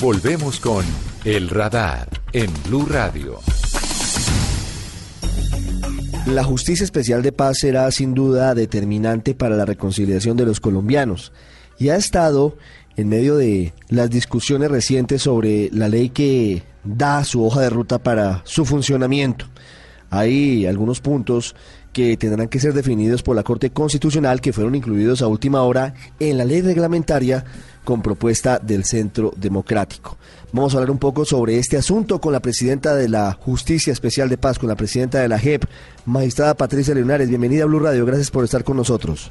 Volvemos con El Radar en Blue Radio. La Justicia Especial de Paz será sin duda determinante para la reconciliación de los colombianos y ha estado en medio de las discusiones recientes sobre la ley que da su hoja de ruta para su funcionamiento. Hay algunos puntos que tendrán que ser definidos por la Corte Constitucional que fueron incluidos a última hora en la ley reglamentaria con propuesta del Centro Democrático. Vamos a hablar un poco sobre este asunto con la presidenta de la Justicia Especial de Paz, con la presidenta de la JEP, magistrada Patricia Leonares. Bienvenida a Blue Radio, gracias por estar con nosotros.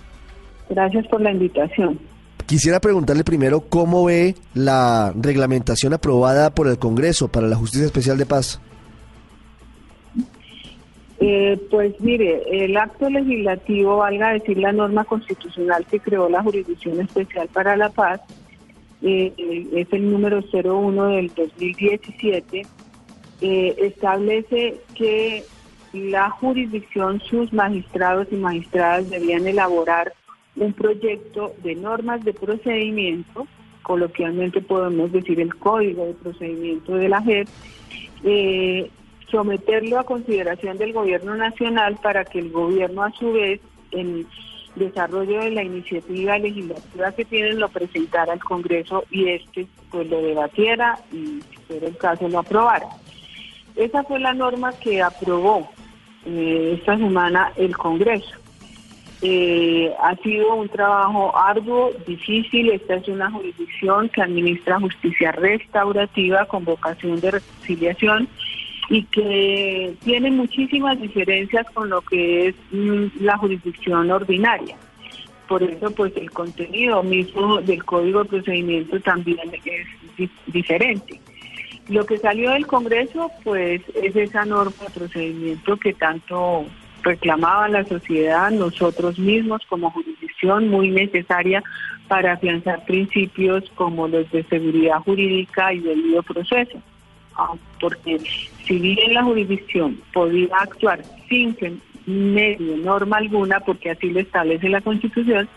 Gracias por la invitación. Quisiera preguntarle primero cómo ve la reglamentación aprobada por el Congreso para la Justicia Especial de Paz. Eh, pues mire, el acto legislativo, valga decir la norma constitucional que creó la Jurisdicción Especial para la Paz, eh, es el número 01 del 2017, eh, establece que la jurisdicción, sus magistrados y magistradas debían elaborar un proyecto de normas de procedimiento, coloquialmente podemos decir el código de procedimiento de la JEP, eh, someterlo a consideración del gobierno nacional para que el gobierno a su vez en desarrollo de la iniciativa legislativa que tienen lo presentara al Congreso y este pues lo debatiera y si fuera el caso lo aprobara. Esa fue la norma que aprobó eh, esta semana el Congreso. Eh, ha sido un trabajo arduo, difícil. Esta es una jurisdicción que administra justicia restaurativa con vocación de reconciliación y que tiene muchísimas diferencias con lo que es mm, la jurisdicción ordinaria. Por eso, pues el contenido mismo del Código de Procedimiento también es diferente. Lo que salió del Congreso, pues es esa norma de procedimiento que tanto reclamaba la sociedad, nosotros mismos como jurisdicción, muy necesaria para afianzar principios como los de seguridad jurídica y del debido proceso. Ah, porque si bien la jurisdicción podía actuar sin medio norma alguna, porque así lo establece la Constitución,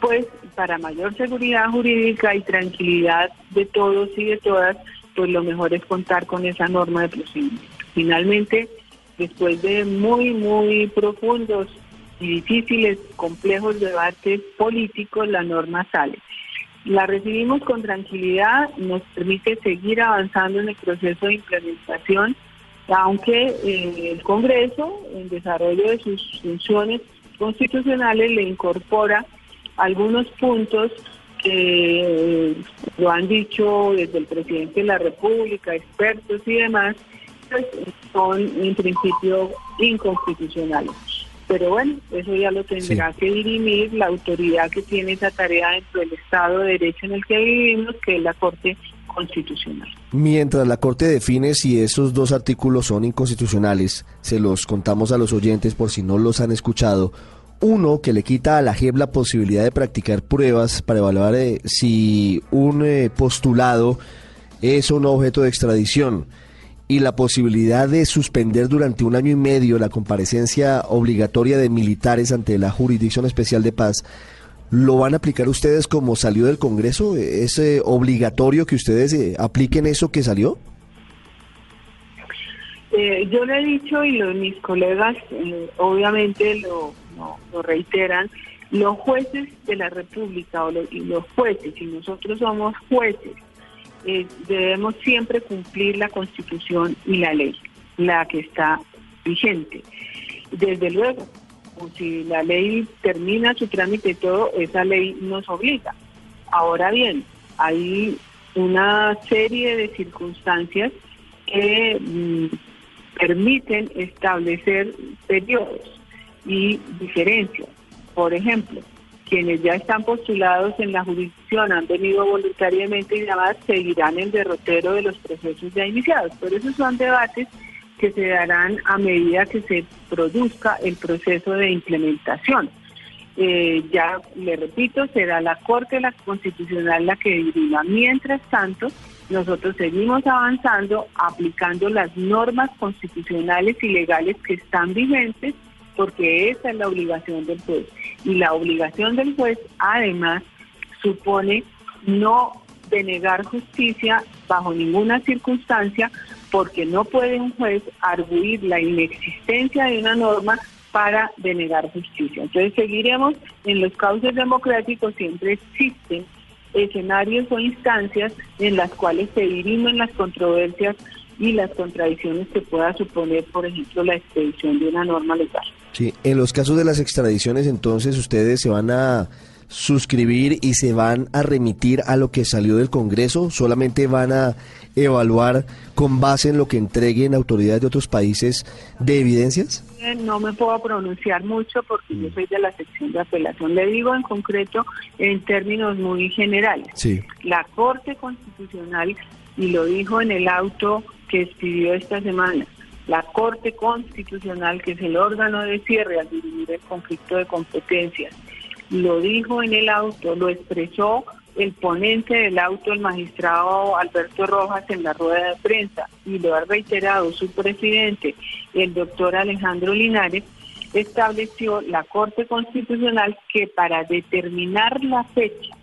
pues para mayor seguridad jurídica y tranquilidad de todos y de todas, pues lo mejor es contar con esa norma de procedimiento. Finalmente, después de muy, muy profundos y difíciles, complejos debates políticos, la norma sale. La recibimos con tranquilidad, nos permite seguir avanzando en el proceso de implementación, aunque eh, el Congreso, en desarrollo de sus funciones constitucionales, le incorpora algunos puntos que eh, lo han dicho desde el presidente de la República, expertos y demás, pues, son en principio inconstitucionales. Pero bueno, eso ya lo tendrá que dirimir la autoridad que tiene esa tarea dentro del Estado de Derecho en el que vivimos, que es la Corte Constitucional. Mientras la Corte define si esos dos artículos son inconstitucionales, se los contamos a los oyentes por si no los han escuchado. Uno, que le quita a la JEP la posibilidad de practicar pruebas para evaluar eh, si un eh, postulado es un objeto de extradición y la posibilidad de suspender durante un año y medio la comparecencia obligatoria de militares ante la Jurisdicción Especial de Paz, ¿lo van a aplicar ustedes como salió del Congreso? ¿Es eh, obligatorio que ustedes eh, apliquen eso que salió? Eh, yo le he dicho y mis colegas obviamente lo, lo, reiteran, los jueces de la República o y los jueces, y nosotros somos jueces, eh, debemos siempre cumplir la Constitución y la ley, la que está vigente. Desde luego, si la ley termina su trámite todo, esa ley nos obliga. Ahora bien, hay una serie de circunstancias que mm, permiten establecer periodos y diferencias. Por ejemplo, quienes ya están postulados en la jurisdicción han venido voluntariamente y demás seguirán el derrotero de los procesos ya iniciados. Pero esos son debates que se darán a medida que se produzca el proceso de implementación. Eh, ya le repito, será la Corte Constitucional la que dirima. Mientras tanto, nosotros seguimos avanzando aplicando las normas constitucionales y legales que están vigentes porque esa es la obligación del juez. Y la obligación del juez además supone no denegar justicia bajo ninguna circunstancia porque no puede un juez arguir la inexistencia de una norma para denegar justicia. Entonces seguiremos en los cauces democráticos, siempre existen escenarios o instancias en las cuales se dirimen las controversias y las contradicciones que pueda suponer, por ejemplo, la expedición de una norma legal. Sí, en los casos de las extradiciones, entonces ustedes se van a suscribir y se van a remitir a lo que salió del Congreso? ¿Solamente van a evaluar con base en lo que entreguen autoridades de otros países de evidencias? No me puedo pronunciar mucho porque yo soy de la sección de apelación. Le digo en concreto en términos muy generales. Sí. La Corte Constitucional, y lo dijo en el auto que expidió esta semana, la Corte Constitucional, que es el órgano de cierre al dirimir el conflicto de competencias, lo dijo en el auto, lo expresó el ponente del auto, el magistrado Alberto Rojas, en la rueda de prensa, y lo ha reiterado su presidente, el doctor Alejandro Linares, estableció la Corte Constitucional que para determinar la fecha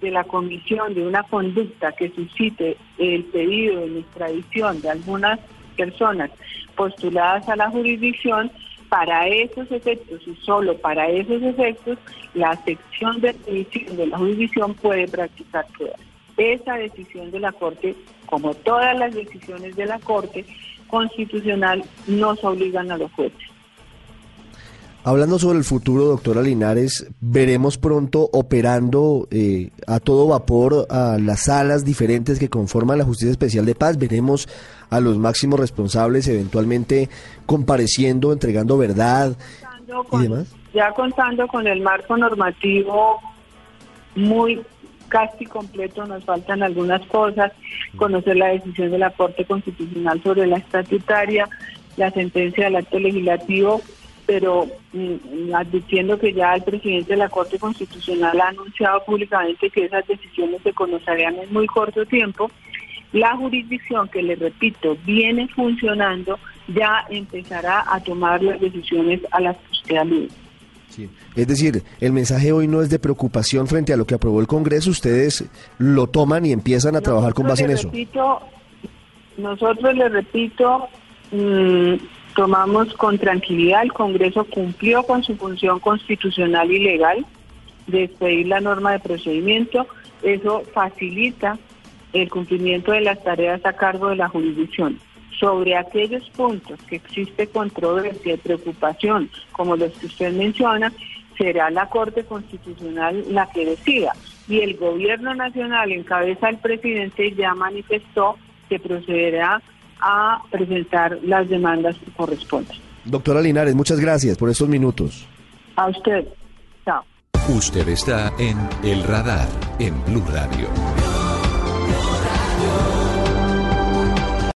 de la comisión de una conducta que suscite el pedido de extradición de algunas personas postuladas a la jurisdicción, para esos efectos y solo para esos efectos, la sección de de la jurisdicción puede practicar pruebas. Esa decisión de la Corte, como todas las decisiones de la Corte Constitucional, nos obligan a los jueces. Hablando sobre el futuro, doctora Linares, veremos pronto operando eh, a todo vapor a las salas diferentes que conforman la Justicia Especial de Paz. Veremos a los máximos responsables eventualmente compareciendo, entregando verdad y demás. Ya contando con el marco normativo muy casi completo, nos faltan algunas cosas, conocer la decisión de la Corte Constitucional sobre la estatutaria, la sentencia del acto legislativo pero mm, advirtiendo que ya el presidente de la Corte Constitucional ha anunciado públicamente que esas decisiones se conocerían en muy corto tiempo, la jurisdicción que le repito viene funcionando ya empezará a tomar las decisiones a las que usted alude. Es decir, el mensaje hoy no es de preocupación frente a lo que aprobó el Congreso, ustedes lo toman y empiezan a trabajar con base en eso. Repito, nosotros le repito, mmm, tomamos con tranquilidad, el Congreso cumplió con su función constitucional y legal de expedir la norma de procedimiento, eso facilita el cumplimiento de las tareas a cargo de la jurisdicción. Sobre aquellos puntos que existe controversia y preocupación, como los que usted menciona, será la Corte Constitucional la que decida. Y el Gobierno Nacional, en cabeza del presidente, ya manifestó que procederá a presentar las demandas que corresponden. Doctora Linares, muchas gracias por estos minutos. A usted. Chao. Usted está en El Radar, en Blue Radio.